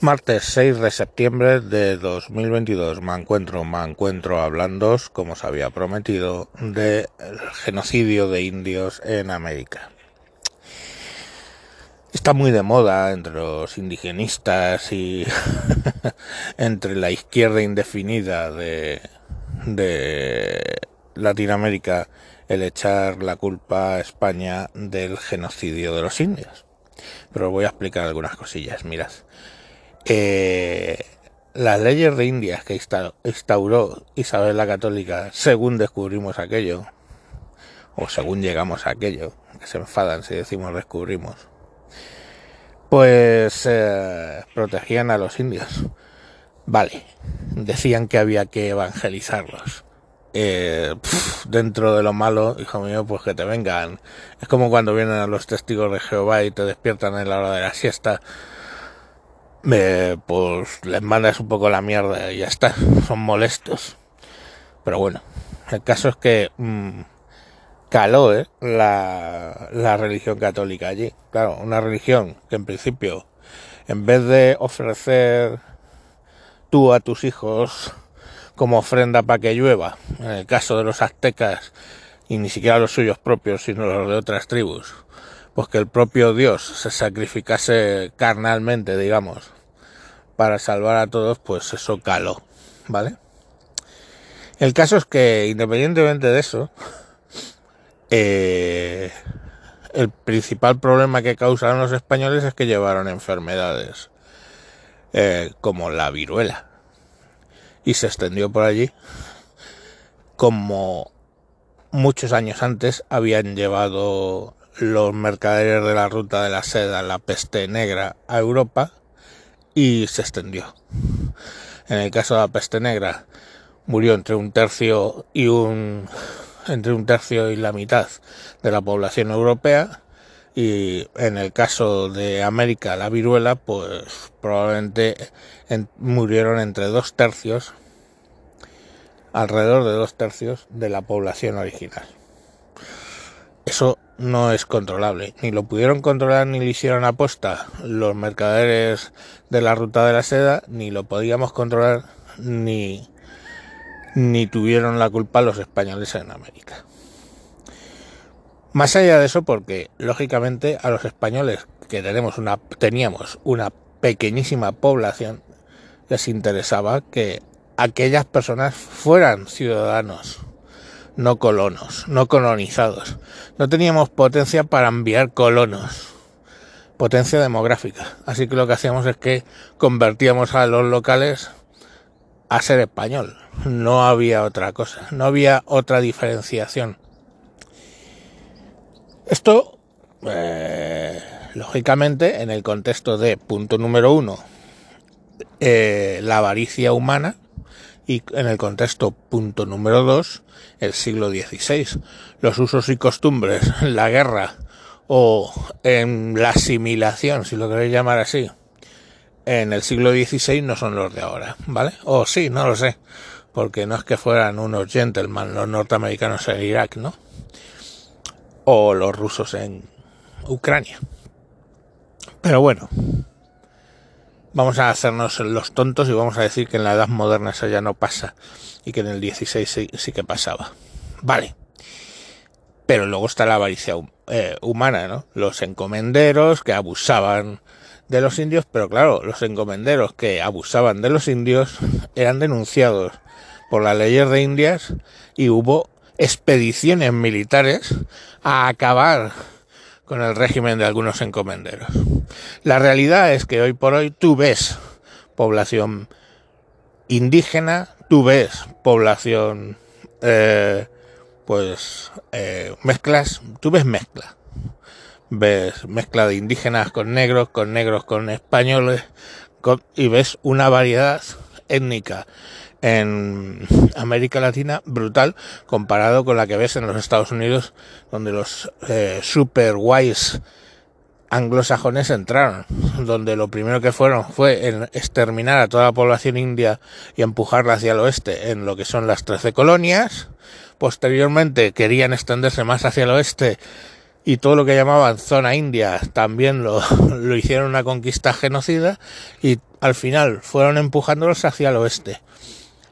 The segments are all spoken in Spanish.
Martes 6 de septiembre de 2022 me encuentro, me encuentro hablando, como os había prometido, del genocidio de indios en América. Está muy de moda entre los indigenistas y entre la izquierda indefinida de, de Latinoamérica el echar la culpa a España del genocidio de los indios. Pero voy a explicar algunas cosillas, mirad. Eh, las leyes de Indias que instauró Isabel la Católica según descubrimos aquello, o según llegamos a aquello, que se enfadan si decimos descubrimos, pues eh, protegían a los indios. Vale, decían que había que evangelizarlos. Eh, dentro de lo malo, hijo mío, pues que te vengan. Es como cuando vienen a los testigos de Jehová y te despiertan en la hora de la siesta pues les mandas un poco la mierda y ya está, son molestos. Pero bueno, el caso es que mm, caló ¿eh? la, la religión católica allí. Claro, una religión que en principio, en vez de ofrecer tú a tus hijos como ofrenda para que llueva, en el caso de los aztecas, y ni siquiera los suyos propios, sino los de otras tribus, pues que el propio Dios se sacrificase carnalmente, digamos, para salvar a todos, pues eso caló, ¿vale? El caso es que, independientemente de eso, eh, el principal problema que causaron los españoles es que llevaron enfermedades eh, como la viruela y se extendió por allí como muchos años antes habían llevado los mercaderes de la ruta de la seda la peste negra a Europa y se extendió. En el caso de la peste negra murió entre un tercio y un entre un tercio y la mitad de la población europea y en el caso de América la viruela pues probablemente murieron entre dos tercios alrededor de dos tercios de la población original no es controlable. Ni lo pudieron controlar ni lo hicieron aposta los mercaderes de la ruta de la seda, ni lo podíamos controlar ni, ni tuvieron la culpa los españoles en América. Más allá de eso, porque lógicamente a los españoles que tenemos una, teníamos una pequeñísima población, les interesaba que aquellas personas fueran ciudadanos no colonos, no colonizados. No teníamos potencia para enviar colonos, potencia demográfica. Así que lo que hacíamos es que convertíamos a los locales a ser español. No había otra cosa, no había otra diferenciación. Esto, eh, lógicamente, en el contexto de punto número uno, eh, la avaricia humana, y en el contexto punto número dos, el siglo XVI. Los usos y costumbres, la guerra o en la asimilación, si lo queréis llamar así, en el siglo XVI no son los de ahora, ¿vale? O sí, no lo sé, porque no es que fueran unos gentlemen los norteamericanos en Irak, ¿no? O los rusos en Ucrania. Pero bueno, vamos a hacernos los tontos y vamos a decir que en la edad moderna eso ya no pasa y que en el 16 sí, que pasaba. Vale. Pero luego está la avaricia eh, humana, ¿no? Los encomenderos que abusaban de los indios, pero claro, los encomenderos que abusaban de los indios eran denunciados por las leyes de Indias y hubo expediciones militares a acabar con el régimen de algunos encomenderos. La realidad es que hoy por hoy tú ves población indígena, tú ves población, eh, pues, eh, mezclas, tú ves mezcla. Ves mezcla de indígenas con negros, con negros con españoles, y ves una variedad étnica en América Latina brutal comparado con la que ves en los Estados Unidos, donde los eh, super guays anglosajones entraron, donde lo primero que fueron fue en exterminar a toda la población india y empujarla hacia el oeste en lo que son las trece colonias. Posteriormente querían extenderse más hacia el oeste y todo lo que llamaban zona india también lo, lo hicieron una conquista genocida y al final fueron empujándolos hacia el oeste.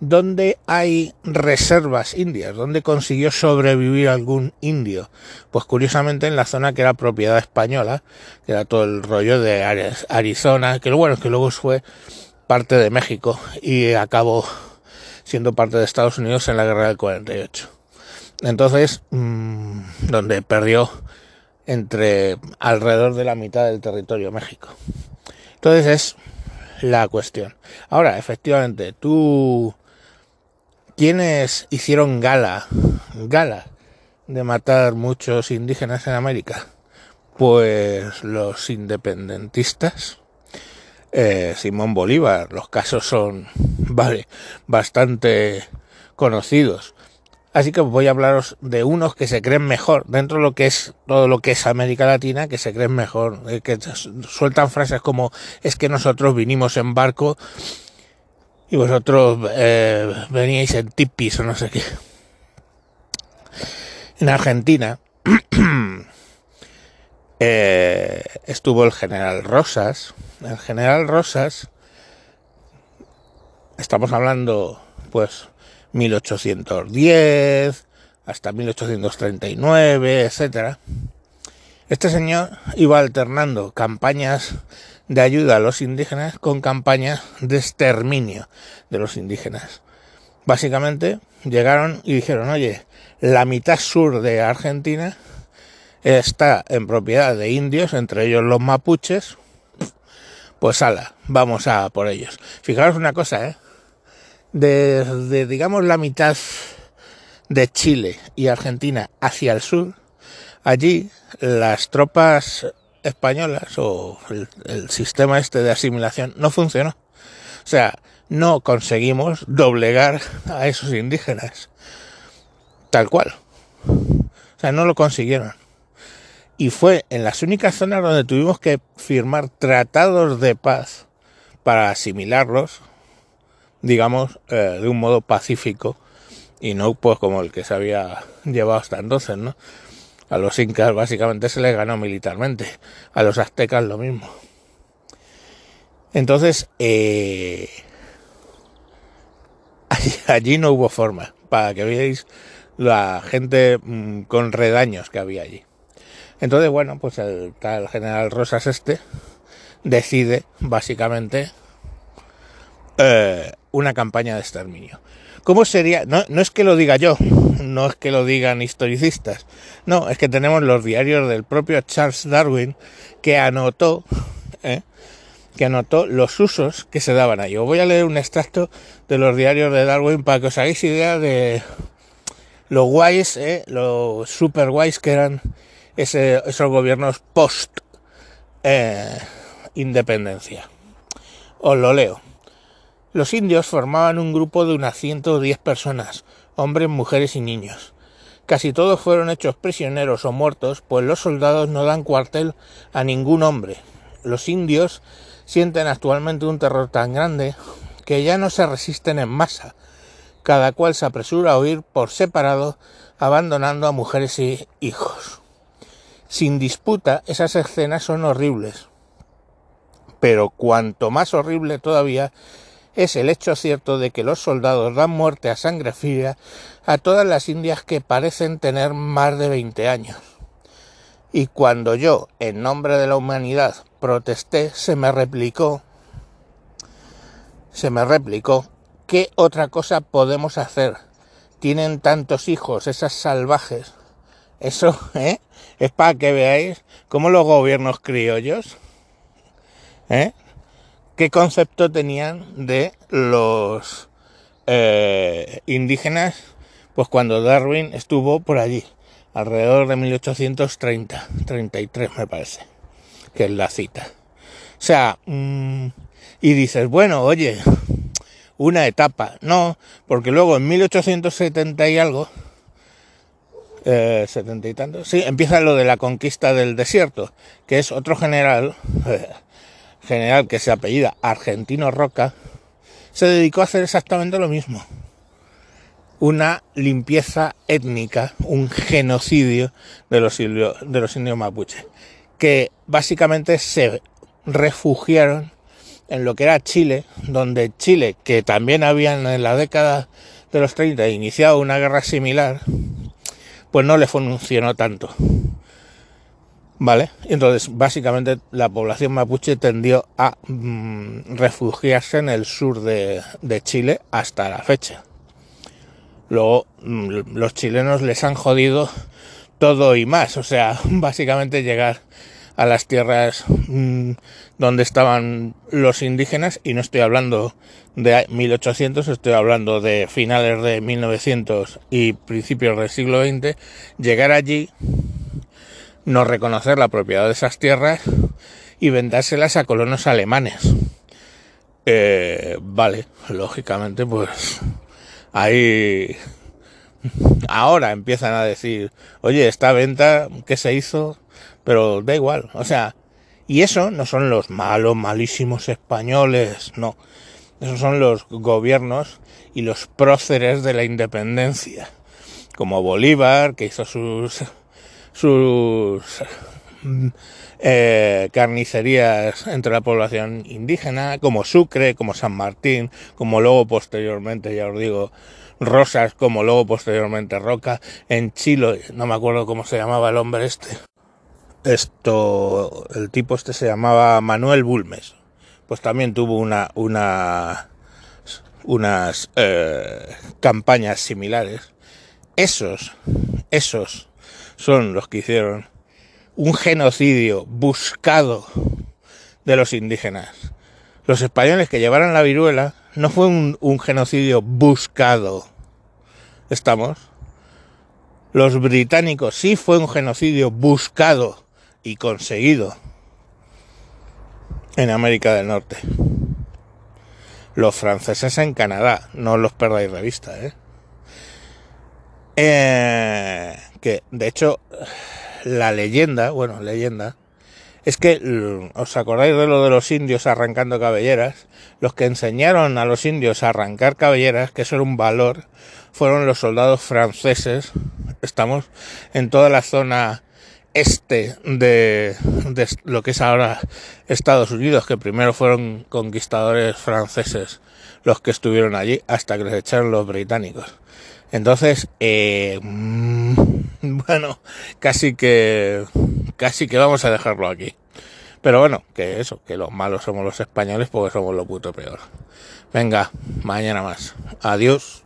¿Dónde hay reservas indias? ¿Dónde consiguió sobrevivir algún indio? Pues curiosamente en la zona que era propiedad española, que era todo el rollo de Arizona, que bueno, que luego fue parte de México y acabó siendo parte de Estados Unidos en la guerra del 48. Entonces, mmm, donde perdió entre alrededor de la mitad del territorio México. Entonces es la cuestión. Ahora, efectivamente, tú ¿Quiénes hicieron gala, gala de matar muchos indígenas en América? Pues los independentistas. Eh, Simón Bolívar, los casos son, vale, bastante conocidos. Así que voy a hablaros de unos que se creen mejor dentro de lo que es todo lo que es América Latina, que se creen mejor, eh, que sueltan frases como es que nosotros vinimos en barco y vosotros eh, veníais en tipis o no sé qué. En Argentina eh, estuvo el general Rosas. El general Rosas, estamos hablando pues 1810 hasta 1839, etcétera. Este señor iba alternando campañas de ayuda a los indígenas con campañas de exterminio de los indígenas. Básicamente llegaron y dijeron, oye, la mitad sur de Argentina está en propiedad de indios, entre ellos los mapuches, pues ala, vamos a por ellos. Fijaros una cosa, ¿eh? Desde, digamos, la mitad de Chile y Argentina hacia el sur, allí las tropas españolas o el, sistema este de asimilación no funcionó. O sea, no conseguimos doblegar a esos indígenas. Tal cual. O sea, no lo consiguieron. Y fue en las únicas zonas donde tuvimos que firmar tratados de paz para asimilarlos, digamos, eh, de un modo pacífico y no pues como el que se había llevado hasta entonces, ¿no? A los incas básicamente se les ganó militarmente, a los aztecas lo mismo. Entonces, eh, allí, no hubo forma, para que veáis la gente mm, con redaños que había allí. Entonces, bueno, pues el tal general Rosas este decide básicamente eh, una campaña de exterminio. ¿Cómo sería? No, no es que lo diga yo, no es que lo digan historicistas, no, es que tenemos los diarios del propio Charles Darwin que anotó, ¿eh? que anotó los usos que se daban ahí. Os voy a leer un extracto de los diarios de Darwin para que os hagáis idea de lo guays, ¿eh? lo super guays que eran esos gobiernos post eh, independencia. Os lo leo. Los indios formaban un grupo de unas 110 personas, hombres, mujeres y niños. Casi todos fueron hechos prisioneros o muertos, pues los soldados no dan cuartel a ningún hombre. Los indios sienten actualmente un terror tan grande que ya no se resisten en masa. Cada cual se apresura a huir por separado, abandonando a mujeres y hijos. Sin disputa, esas escenas son horribles. Pero cuanto más horrible todavía es el hecho cierto de que los soldados dan muerte a sangre fría a todas las indias que parecen tener más de 20 años. Y cuando yo, en nombre de la humanidad, protesté, se me replicó, se me replicó, ¿qué otra cosa podemos hacer? Tienen tantos hijos, esas salvajes. Eso, ¿eh? Es para que veáis cómo los gobiernos criollos, ¿eh? Qué concepto tenían de los eh, indígenas, pues cuando Darwin estuvo por allí, alrededor de 1830, 33 me parece, que es la cita. O sea, mm, y dices, bueno, oye, una etapa, no, porque luego en 1870 y algo, eh, 70 y tanto, sí, empieza lo de la conquista del desierto, que es otro general, eh, general que se apellida Argentino Roca, se dedicó a hacer exactamente lo mismo. una limpieza étnica, un genocidio de los, de indios mapuche, que básicamente se refugiaron en lo que era Chile, donde Chile, que también habían en la década de los 30 iniciado una guerra similar, pues no le funcionó tanto. ¿Vale? Entonces, básicamente, la población mapuche tendió a mm, refugiarse en el sur de, de, Chile hasta la fecha. Luego, mm, los chilenos les han jodido todo y más. O sea, básicamente llegar a las tierras mm, donde estaban los indígenas, y no estoy hablando de 1800, estoy hablando de finales de 1900 y principios del siglo XX, llegar allí no reconocer la propiedad de esas tierras y vendárselas a colonos alemanes. Eh, vale, lógicamente, pues ahí ahora empiezan a decir, oye, esta venta que se hizo, pero da igual, o sea, y eso no son los malos, malísimos españoles, no, esos son los gobiernos y los próceres de la independencia, como Bolívar, que hizo sus sus eh, carnicerías entre la población indígena, como Sucre, como San Martín, como luego posteriormente, ya os digo, Rosas, como luego posteriormente Roca, en Chile, no me acuerdo cómo se llamaba el hombre este. Esto, el tipo este se llamaba Manuel Bulmes. Pues también tuvo una, una, unas eh, campañas similares. Esos, esos son los que hicieron un genocidio buscado de los indígenas. Los españoles que llevaron la viruela no fue un, genocidio buscado. ¿Estamos? Los británicos sí fue un genocidio buscado y conseguido en América del Norte. Los franceses en Canadá, no los perdáis de vista, ¿eh? Eh, de hecho la leyenda, bueno, leyenda, es que, ¿os acordáis de lo de los indios arrancando cabelleras? Los que enseñaron a los indios a arrancar cabelleras, que eso era un valor, fueron los soldados franceses, estamos en toda la zona este de, de lo que es ahora Estados Unidos, que primero fueron conquistadores franceses los que estuvieron allí hasta que les echaron los británicos. Entonces, eh, mm, bueno, casi que, casi que vamos a dejarlo aquí. Pero bueno, que eso, que los malos somos los españoles porque somos lo puto peor. Venga, mañana más. Adiós.